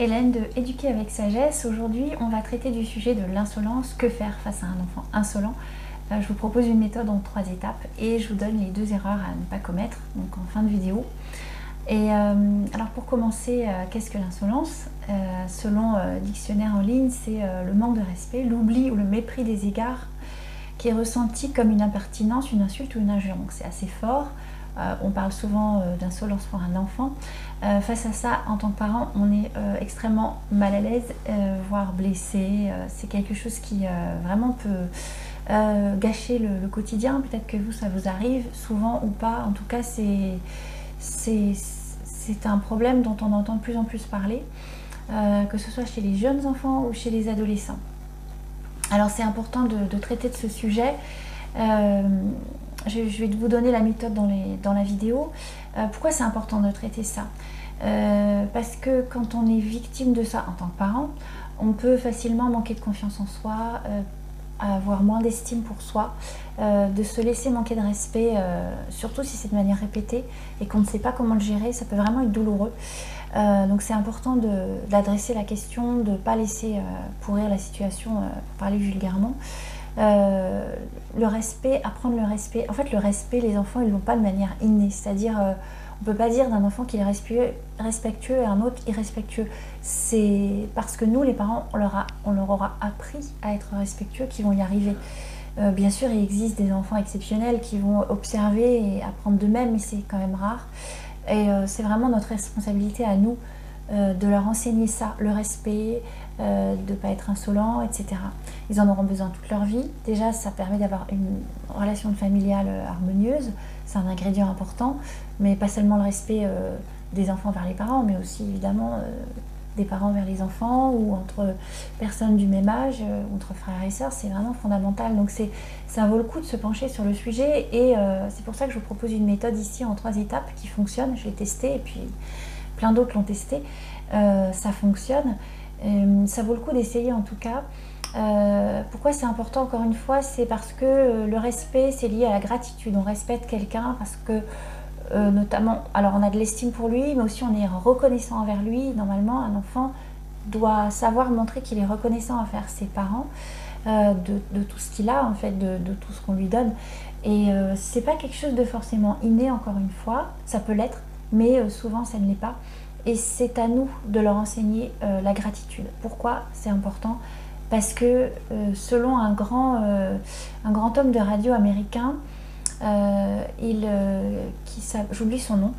Hélène de Éduquer avec sagesse. Aujourd'hui, on va traiter du sujet de l'insolence. Que faire face à un enfant insolent? Euh, Je vous propose une méthode en trois étapes et je vous donne les deux erreurs à ne pas commettre donc en fin de vidéo. Et euh, alors pour commencer, euh, qu'est-ce que l'insolence? Selon dictionnaire en ligne, c'est le manque de respect, l'oubli ou le mépris des égards qui est ressenti comme une impertinence, une insulte ou une injure. Donc c'est assez fort. Euh, on parle souvent euh, d'insolence pour un enfant. Euh, face à ça, en tant que parent, on est extrêmement mal à l'aise, voire blessé. c'est quelque chose qui vraiment peut gâcher le, quotidien. Peut-être que vous, ça vous arrive souvent ou pas. En tout cas, c'est, un problème dont on entend de plus en plus parler, que ce soit chez les jeunes enfants ou chez les adolescents. Alors c'est important de, traiter de ce sujet je, vais vous donner la méthode dans, la vidéo. Euh, pourquoi c'est important de traiter ça? Euh, Parce que quand on est victime de ça en tant que parent, on peut facilement manquer de confiance en soi, euh, avoir moins d'estime pour soi, de se laisser manquer de respect, surtout si c'est de manière répétée et qu'on ne sait pas comment le gérer, ça peut vraiment être douloureux. donc c'est important d'adresser la question, de ne pas laisser pourrir la situation, pour parler vulgairement. Euh, le respect, apprendre le respect. En fait, le respect, les enfants, ils l'ont pas de manière innée. C'est-à-dire, euh, on peut pas dire d'un enfant qu'il est respectueux, et un autre irrespectueux. C'est parce que nous, les parents, on leur, a, on leur aura appris à être respectueux qu'ils vont y arriver. Euh, bien sûr, il existe des enfants exceptionnels qui vont observer et apprendre d'eux-mêmes, mais c'est quand même rare. Et c'est vraiment notre responsabilité à nous de leur enseigner ça, le respect, euh, de ne pas être insolent, etc. Ils en auront besoin toute leur vie. Déjà, ça permet d'avoir une relation familiale euh, harmonieuse. C'est un ingrédient important, mais pas seulement le respect euh, des enfants vers les parents, mais aussi évidemment des parents vers les enfants ou entre personnes du même âge, entre frères et sœurs, c'est vraiment fondamental. Donc ça vaut le coup de se pencher sur le sujet et c'est pour ça que je vous propose une méthode ici en trois étapes qui fonctionne. Je l'ai testé et puis plein d'autres l'ont testé. ça fonctionne. Euh, ça vaut le coup d'essayer en tout cas. Euh, pourquoi c'est important encore une fois C'est parce que euh, le respect, c'est lié à la gratitude. On respecte quelqu'un parce que, notamment, alors on a de l'estime pour lui, mais aussi on est reconnaissant envers lui. Normalement, un enfant doit savoir montrer qu'il est reconnaissant envers ses parents de, tout ce qu'il a, en fait, de, de tout ce qu'on lui donne. Et c'est pas quelque chose de forcément inné, encore une fois. Ça peut l'être, mais souvent ça ne l'est pas. Et c'est à nous de leur enseigner euh, la gratitude. Pourquoi c'est important? Parce que euh, selon un grand, euh, un grand homme de radio américain, il, j'oublie son nom,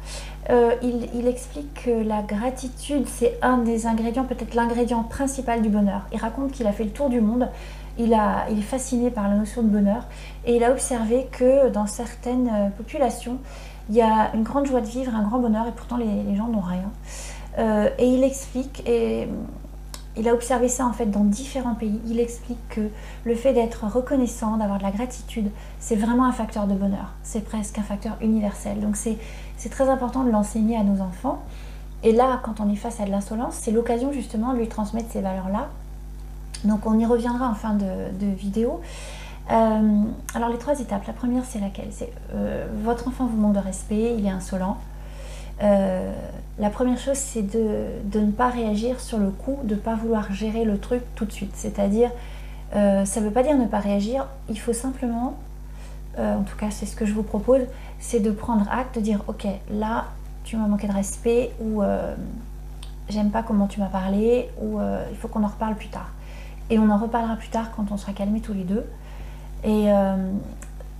il, il, explique que la gratitude, c'est un des ingrédients, peut-être l'ingrédient principal du bonheur. Il raconte qu'il a fait le tour du monde, il, a, il est fasciné par la notion de bonheur, et il a observé que dans certaines populations, il y a une grande joie de vivre, un grand bonheur, et pourtant les, gens n'ont rien. Euh, et il explique, et il a observé ça en fait dans différents pays, il explique que le fait d'être reconnaissant, d'avoir de la gratitude, c'est vraiment un facteur de bonheur. C'est presque un facteur universel. Donc c'est très important de l'enseigner à nos enfants. Et là, quand on est face à de l'insolence, c'est l'occasion justement de lui transmettre ces valeurs-là. Donc on y reviendra en fin de, de vidéo. Euh, alors les trois étapes, la première c'est laquelle? Euh, votre enfant vous manque de respect, il est insolent. Euh, la première chose c'est de, ne pas réagir sur le coup, de ne pas vouloir gérer le truc tout de suite. C'est-à-dire, ça ne veut pas dire ne pas réagir, il faut simplement, en tout cas c'est ce que je vous propose, c'est de prendre acte, de dire ok là tu m'as manqué de respect ou j'aime pas comment tu m'as parlé ou il faut qu'on en reparle plus tard. Et on en reparlera plus tard quand on sera calmés tous les deux. Et euh,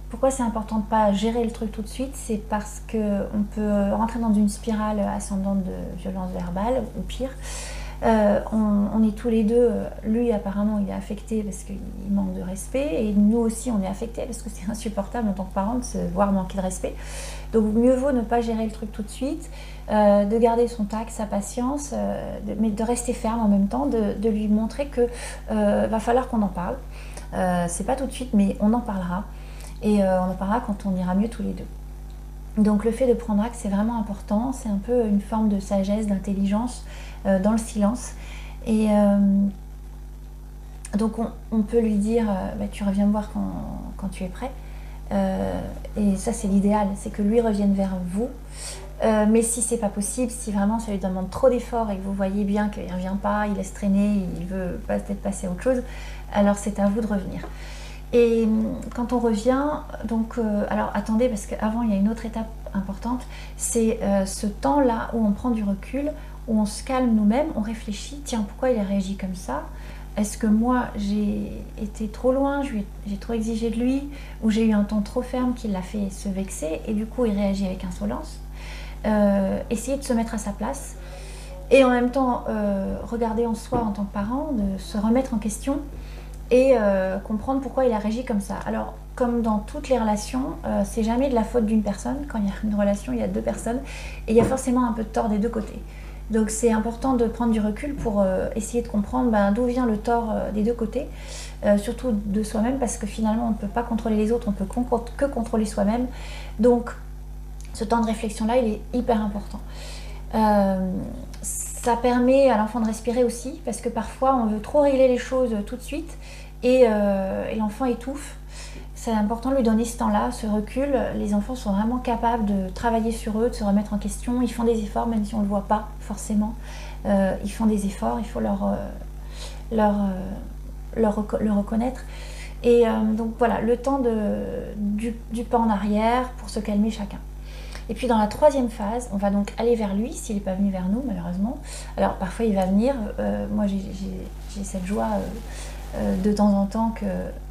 pourquoi c'est important de ne pas gérer le truc tout de suite? C'est parce qu'on peut rentrer dans une spirale ascendante de violence verbale, ou pire. Euh, on, est tous les deux, lui apparemment il est affecté parce qu'il manque de respect, et nous aussi on est affecté parce que c'est insupportable en tant que parent de se voir manquer de respect. Donc mieux vaut ne pas gérer le truc tout de suite, euh, de garder son tact, sa patience, mais de rester ferme en même temps, de, de lui montrer que va falloir qu'on en parle. Euh, c'est pas tout de suite, mais on en parlera. Et euh, on en parlera quand on ira mieux tous les deux. Donc le fait de prendre acte, c'est vraiment important. C'est un peu une forme de sagesse, d'intelligence euh, dans le silence. Et donc on, peut lui dire, bah, tu reviens me voir quand, tu es prêt. et ça c'est l'idéal, c'est que lui revienne vers vous mais si c'est pas possible, si vraiment ça lui demande trop d'efforts et que vous voyez bien qu'il ne revient pas, il laisse traîner, il veut peut-être passer à autre chose, alors c'est à vous de revenir. Et quand on revient, donc, euh, alors attendez, parce qu'avant il y a une autre étape importante, c'est euh, ce temps-là où on prend du recul, où on se calme nous-mêmes, on réfléchit, tiens, pourquoi il a réagi comme ça? Est-ce que moi j'ai été trop loin, j'ai trop exigé de lui, ou j'ai eu un ton trop ferme qui l'a fait se vexer, et du coup il réagit avec insolence? Euh, essayer de se mettre à sa place et en même temps euh, regarder en soi en tant que parent, de se remettre en question et euh, comprendre pourquoi il a réagi comme ça. Alors, comme dans toutes les relations, c'est jamais de la faute d'une personne. Quand il y a une relation, il y a deux personnes et il y a forcément un peu de tort des deux côtés. Donc, c'est important de prendre du recul pour essayer de comprendre ben, d'où vient le tort des deux côtés. surtout de soi-même parce que finalement on ne peut pas contrôler les autres, on peut que contrôler soi-même. Donc ce temps de réflexion-là, il est hyper important. Euh, ça permet à l'enfant de respirer aussi, parce que parfois on veut trop régler les choses tout de suite et, euh, l'enfant étouffe. C'est important de lui donner ce temps-là, ce recul. Les enfants sont vraiment capables de travailler sur eux, de se remettre en question. Ils font des efforts, même si on ne le voit pas forcément. Euh, ils font des efforts, il faut leur, leur, le reconnaître. Et donc voilà, le temps du, pas en arrière pour se calmer chacun. Et puis dans la troisième phase, on va donc aller vers lui s'il n'est pas venu vers nous malheureusement. Alors parfois il va venir, euh, moi j'ai cette joie euh, euh, de temps en temps que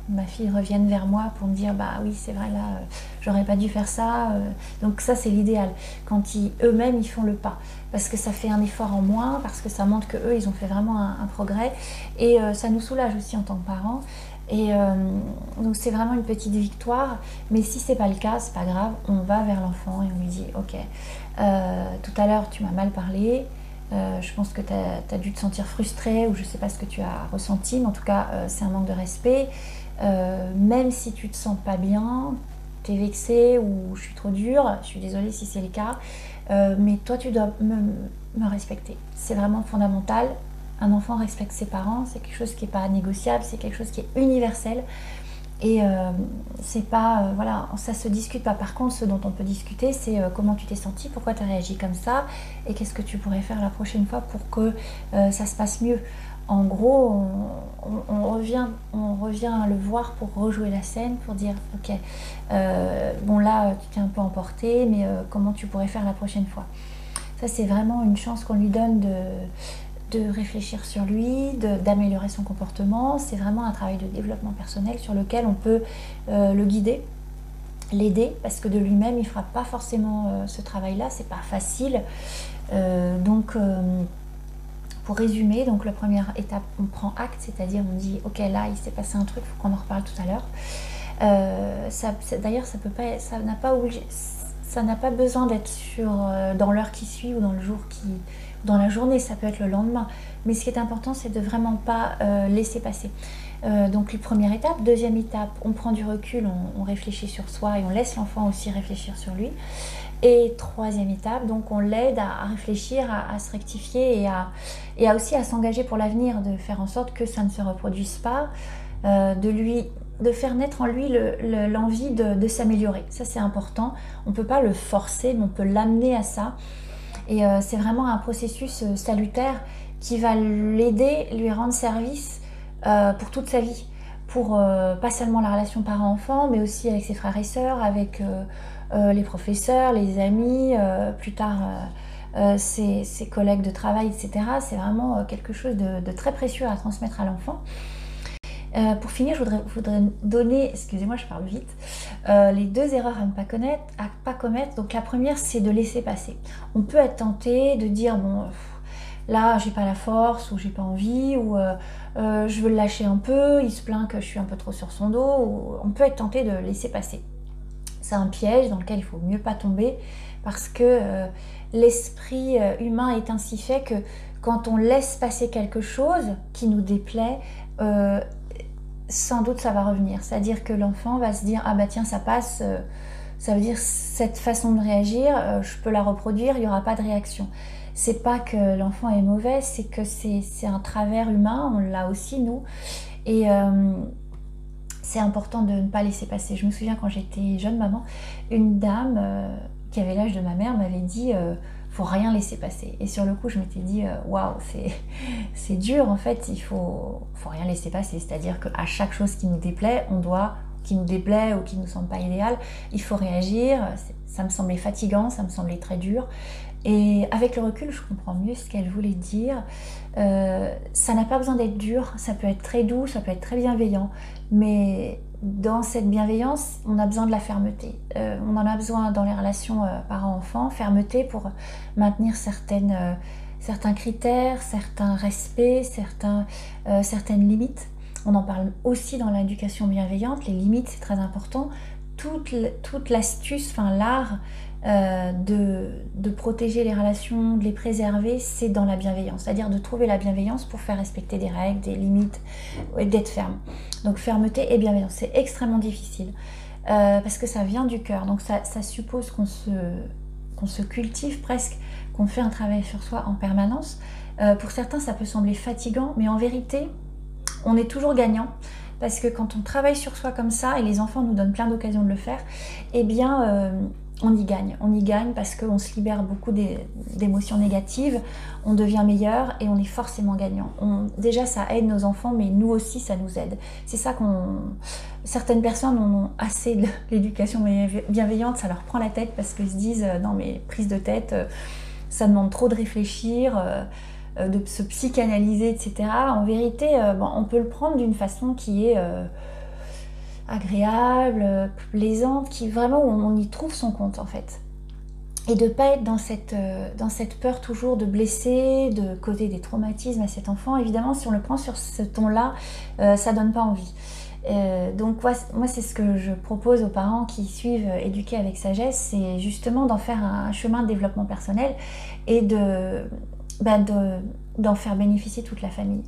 ma fille revienne vers moi pour me dire bah oui c'est vrai là j'aurais pas dû faire ça. donc ça c'est l'idéal quand eux-mêmes ils font le pas parce que ça fait un effort en moins, parce que ça montre que eux ils ont fait vraiment un, un progrès et ça nous soulage aussi en tant que parents. Et euh, donc c'est vraiment une petite victoire, mais si c'est pas le cas, c'est pas grave, on va vers l'enfant et on lui dit ok, euh, tout à l'heure tu m'as mal parlé, euh, je pense que tu as, dû te sentir frustré ou je sais pas ce que tu as ressenti, mais en tout cas c'est un manque de respect. même si tu te sens pas bien, tu es vexé ou je suis trop dure, je suis désolée si c'est le cas, mais toi tu dois me respecter. C'est vraiment fondamental un enfant respecte ses parents, c'est quelque chose qui n'est pas négociable, c'est quelque chose qui est universel. Et euh, c'est pas, euh, voilà, ça se discute pas. Par contre, ce dont on peut discuter, c'est euh, comment tu t'es senti, pourquoi tu as réagi comme ça, et qu'est-ce que tu pourrais faire la prochaine fois pour que ça se passe mieux. En gros, on, revient, on revient le voir pour rejouer la scène, pour dire, ok, bon là, tu t'es un peu emporté, mais comment tu pourrais faire la prochaine fois? Ça, c'est vraiment une chance qu'on lui donne de, de réfléchir sur lui, d'améliorer son comportement. C'est vraiment un travail de développement personnel sur lequel on peut euh, le guider, l'aider, parce que de lui-même, il ne fera pas forcément euh, ce travail-là, c'est pas facile. Euh, donc, pour résumer, donc la première étape, on prend acte, c'est-à-dire on dit, ok, là, il s'est passé un truc, il faut qu'on en reparle tout à l'heure. D'ailleurs, ça peut pas, ça n'a pas ça pas besoin d'être dans l'heure qui suit ou dans le jour qui, dans la journée, ça peut être le lendemain. Mais ce qui est important, c'est de vraiment pas euh, laisser passer. Euh, donc, première étape. Deuxième étape, on prend du recul, on, réfléchit sur soi et on laisse l'enfant aussi réfléchir sur lui. Et troisième étape, donc on l'aide à, réfléchir, à, se rectifier et à, aussi à s'engager pour l'avenir, de faire en sorte que ça ne se reproduise pas, euh, de lui de faire naître en lui l'envie de, de s'améliorer. Ça c'est important. On ne peut pas le forcer, mais on peut l'amener à ça. Et euh, c'est vraiment un processus euh, salutaire qui va l'aider, lui rendre service euh, pour toute sa vie. Pour pas seulement la relation parent-enfant, mais aussi avec ses frères et sœurs, avec les professeurs, les amis, plus tard ses, collègues de travail, etc. C'est vraiment quelque chose de, très précieux à transmettre à l'enfant. Euh, pour finir, je voudrais, donner, excusez-moi, je parle vite, euh, les deux erreurs à ne pas, connaître, à pas commettre. Donc la première, c'est de laisser passer. On peut être tenté de dire, bon, là, j'ai pas la force, ou j'ai pas envie, ou euh, je veux le lâcher un peu, il se plaint que je suis un peu trop sur son dos, ou on peut être tenté de laisser passer. C'est un piège dans lequel il faut mieux pas tomber, parce que l'esprit humain est ainsi fait que quand on laisse passer quelque chose qui nous déplaît, sans doute ça va revenir. C'est-à-dire que l'enfant va se dire ah bah tiens ça passe, euh, ça veut dire cette façon de réagir, euh, je peux la reproduire, il n'y aura pas de réaction. C'est pas que l'enfant est mauvais, c'est que c'est un travers humain, on l'a aussi nous. Et euh, c'est important de ne pas laisser passer. Je me souviens quand j'étais jeune maman, une dame qui avait l'âge de ma mère, m'avait dit faut rien laisser passer. Et sur le coup, je m'étais dit, waouh, c'est dur en fait, il faut, faut rien laisser passer. C'est-à-dire qu'à chaque chose qui nous déplaît, on doit, qui nous déplaît ou qui ne nous semble pas idéal, il faut réagir. Ça me semblait fatigant, ça me semblait très dur. Et avec le recul, je comprends mieux ce qu'elle voulait dire. Euh, ça n'a pas besoin d'être dur, ça peut être très doux, ça peut être très bienveillant. Mais dans cette bienveillance, on a besoin de la fermeté. Euh, on en a besoin dans les relations euh, parents-enfants, fermeté pour maintenir certaines, certains critères, certains respects, certains, certaines limites. On en parle aussi dans l'éducation bienveillante. Les limites, c'est très important. Toute l'astuce, enfin l'art euh, de, protéger les relations, de les préserver, c'est dans la bienveillance. C'est-à-dire de trouver la bienveillance pour faire respecter des règles, des limites, et d'être ferme. Donc fermeté et bienveillance, c'est extrêmement difficile. Euh, parce que ça vient du cœur. Donc ça, suppose qu'on se, qu'on se cultive presque, qu'on fait un travail sur soi en permanence. Euh, pour certains, ça peut sembler fatigant, mais en vérité, on est toujours gagnant parce que quand on travaille sur soi comme ça, et les enfants nous donnent plein d'occasions de le faire, eh bien, on y gagne. On y gagne parce qu'on se libère beaucoup d'émotions négatives, on devient meilleur et on est forcément gagnant. déjà, ça aide nos enfants, mais nous aussi, ça nous aide. C'est ça qu'on. Certaines personnes ont assez de l'éducation bienveillante, ça leur prend la tête parce qu'ils se disent euh, non, mais prise de tête, euh, ça demande trop de réfléchir. Euh, de se psychanalyser, etc. En vérité, on peut le prendre d'une façon qui est agréable, plaisante, qui vraiment on y trouve son compte en fait. Et de ne pas être dans cette, euh, dans cette peur toujours de blesser, de causer des traumatismes à cet enfant. Évidemment, si on le prend sur ce ton-là, euh, ça donne pas envie. Euh, donc moi, c'est ce que je propose aux parents qui suivent Éduquer avec sagesse, c'est justement d'en faire un chemin de développement personnel et ben d'en faire bénéficier toute la famille.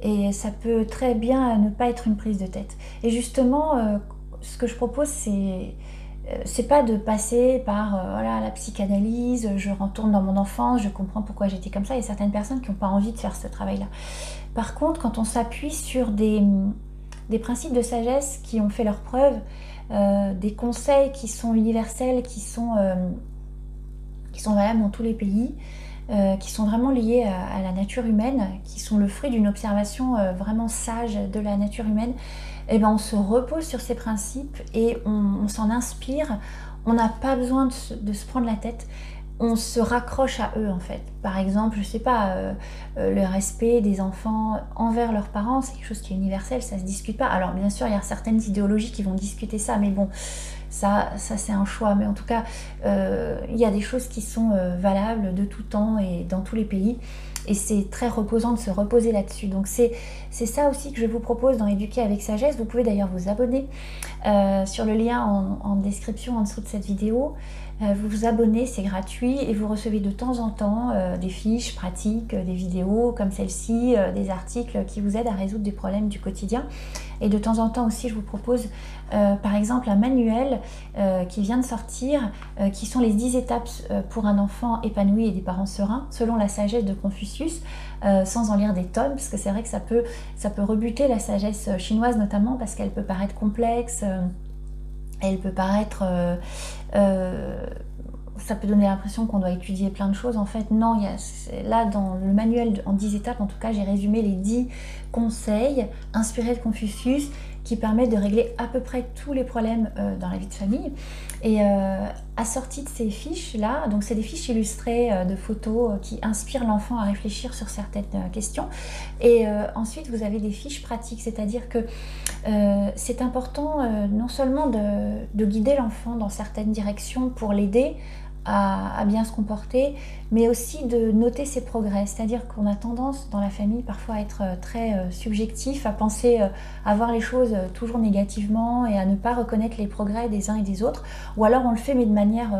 Et ça peut très bien ne pas être une prise de tête. Et justement, euh, ce que je propose, c'est euh, c'est pas de passer par euh, voilà, la psychanalyse, je retourne dans mon enfance, je comprends pourquoi j'étais comme ça. Il y a certaines personnes qui n'ont pas envie de faire ce travail-là. Par contre, quand on s'appuie sur des, des, principes de sagesse qui ont fait leur preuve, des conseils qui sont universels, qui sont, qui sont valables dans tous les pays, euh, qui sont vraiment liés à, la nature humaine, qui sont le fruit d'une observation euh, vraiment sage de la nature humaine, et eh ben on se repose sur ces principes et on, s'en inspire. On n'a pas besoin de se, prendre la tête. On se raccroche à eux en fait. Par exemple, je sais pas, euh, le respect des enfants envers leurs parents, c'est quelque chose qui est universel, ça se discute pas. Alors bien sûr, il y a certaines idéologies qui vont discuter ça, mais bon, ça, ça c'est un choix. Mais en tout cas, euh, il y a des choses qui sont euh, valables de tout temps et dans tous les pays. Et c'est très reposant de se reposer là-dessus. Donc c'est ça aussi que je vous propose dans Éduquer avec sagesse. Vous pouvez d'ailleurs vous abonner euh, sur le lien en, description en dessous de cette vidéo. vous vous abonnez, c'est gratuit et vous recevez de temps en temps des fiches pratiques, des vidéos comme celle-ci, des articles qui vous aident à résoudre des problèmes du quotidien. Et de temps en temps aussi, je vous propose euh, par exemple un manuel euh, qui vient de sortir, euh, qui sont les 10 étapes pour un enfant épanoui et des parents sereins, selon la sagesse de Confucius, sans en lire des tonnes, parce que c'est vrai que ça peut, ça peut rebuter la sagesse chinoise notamment, parce qu'elle peut paraître complexe, elle peut paraître ça peut donner l'impression qu'on doit étudier plein de choses. En fait, non, il y a, là, dans le manuel en 10 étapes, en tout cas, j'ai résumé les 10 conseils inspirés de Confucius qui permettent de régler à peu près tous les problèmes euh, dans la vie de famille. Et euh, assorti de ces fiches-là, donc c'est des fiches illustrées euh, de photos qui inspirent l'enfant à réfléchir sur certaines questions. Et ensuite, vous avez des fiches pratiques, c'est-à-dire que c'est important non seulement de guider l'enfant dans certaines directions pour l'aider à, bien se comporter, mais aussi de noter ses progrès. C'est-à-dire qu'on a tendance dans la famille parfois à être euh, très euh, subjectif, à penser, euh, à voir les choses toujours négativement et à ne pas reconnaître les progrès des uns et des autres. Ou alors on le fait mais de manière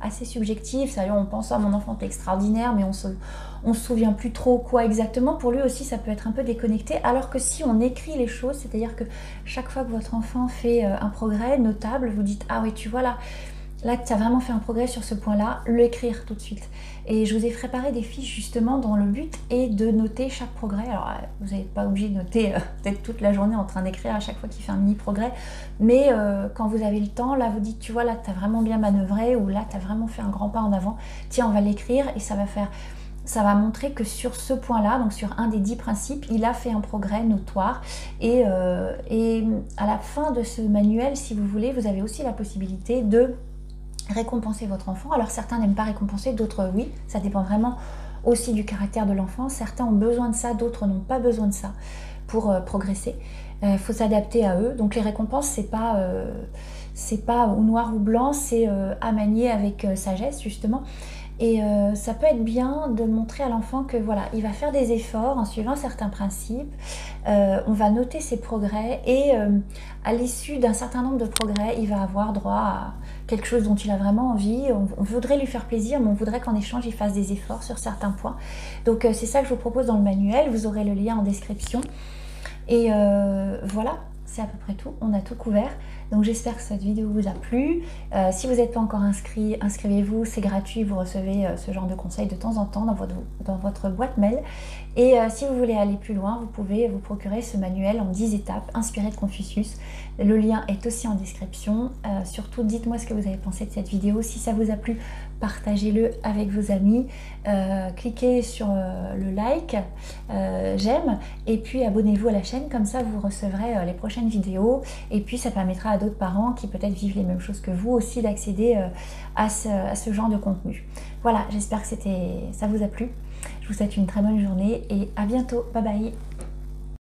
assez subjective, c'est-à-dire on pense à ah, mon enfant est extraordinaire, mais on se, on se souvient plus trop quoi exactement. Pour lui aussi, ça peut être un peu déconnecté. Alors que si on écrit les choses, c'est-à-dire que chaque fois que votre enfant fait un progrès notable, vous dites ah oui tu vois là là tu as vraiment fait un progrès sur ce point-là, l'écrire tout de suite. Et je vous ai préparé des fiches justement dont le but est de noter chaque progrès. Alors euh, vous n'êtes pas obligé de noter euh, peut-être toute la journée en train d'écrire à chaque fois qu'il fait un mini progrès, mais euh, quand vous avez le temps, là vous dites tu vois là tu as vraiment bien manœuvré ou là tu as vraiment fait un grand pas en avant, tiens on va l'écrire et ça va faire ça va montrer que sur ce point-là, donc sur un des dix principes, il a fait un progrès notoire. Et, à la fin de ce manuel, si vous voulez, vous avez aussi la possibilité de récompenser votre enfant. Alors certains n'aiment pas récompenser, d'autres oui, ça dépend vraiment aussi du caractère de l'enfant. Certains ont besoin de ça, d'autres n'ont pas besoin de ça pour euh, progresser. Il euh, faut s'adapter à eux. Donc les récompenses, c'est pas, euh, c'est pas ou noir ou blanc, c'est à manier avec sagesse justement. Et ça peut être bien de montrer à l'enfant que voilà, il va faire des efforts en suivant certains principes. on va noter ses progrès et à l'issue d'un certain nombre de progrès, il va avoir droit à quelque chose dont il a vraiment envie. On, voudrait lui faire plaisir, mais on voudrait qu'en échange, il fasse des efforts sur certains points. Donc euh, c'est ça que je vous propose dans le manuel. Vous aurez le lien en description. Et euh, voilà, c'est à peu près tout. On a tout couvert. Donc j'espère que cette vidéo vous a plu. Euh, si vous n'êtes pas encore inscrit, inscrivez-vous, c'est gratuit, vous recevez ce genre de conseils de temps en temps dans votre boîte mail. Et si vous voulez aller plus loin, vous pouvez vous procurer ce manuel en 10 étapes inspiré de Confucius. Le lien est aussi en description. Euh, surtout, dites-moi ce que vous avez pensé de cette vidéo. Si ça vous a plu, partagez-le avec vos amis. Euh, cliquez sur euh, le like, j'aime, et puis abonnez-vous à la chaîne. Comme ça, vous recevrez les prochaines vidéos. Et puis, ça permettra à d'autres parents qui peut-être vivent les mêmes choses que vous aussi d'accéder à ce, à, ce, genre de contenu. Voilà, j'espère que ça vous a plu. Je vous souhaite une très bonne journée et à bientôt. Bye bye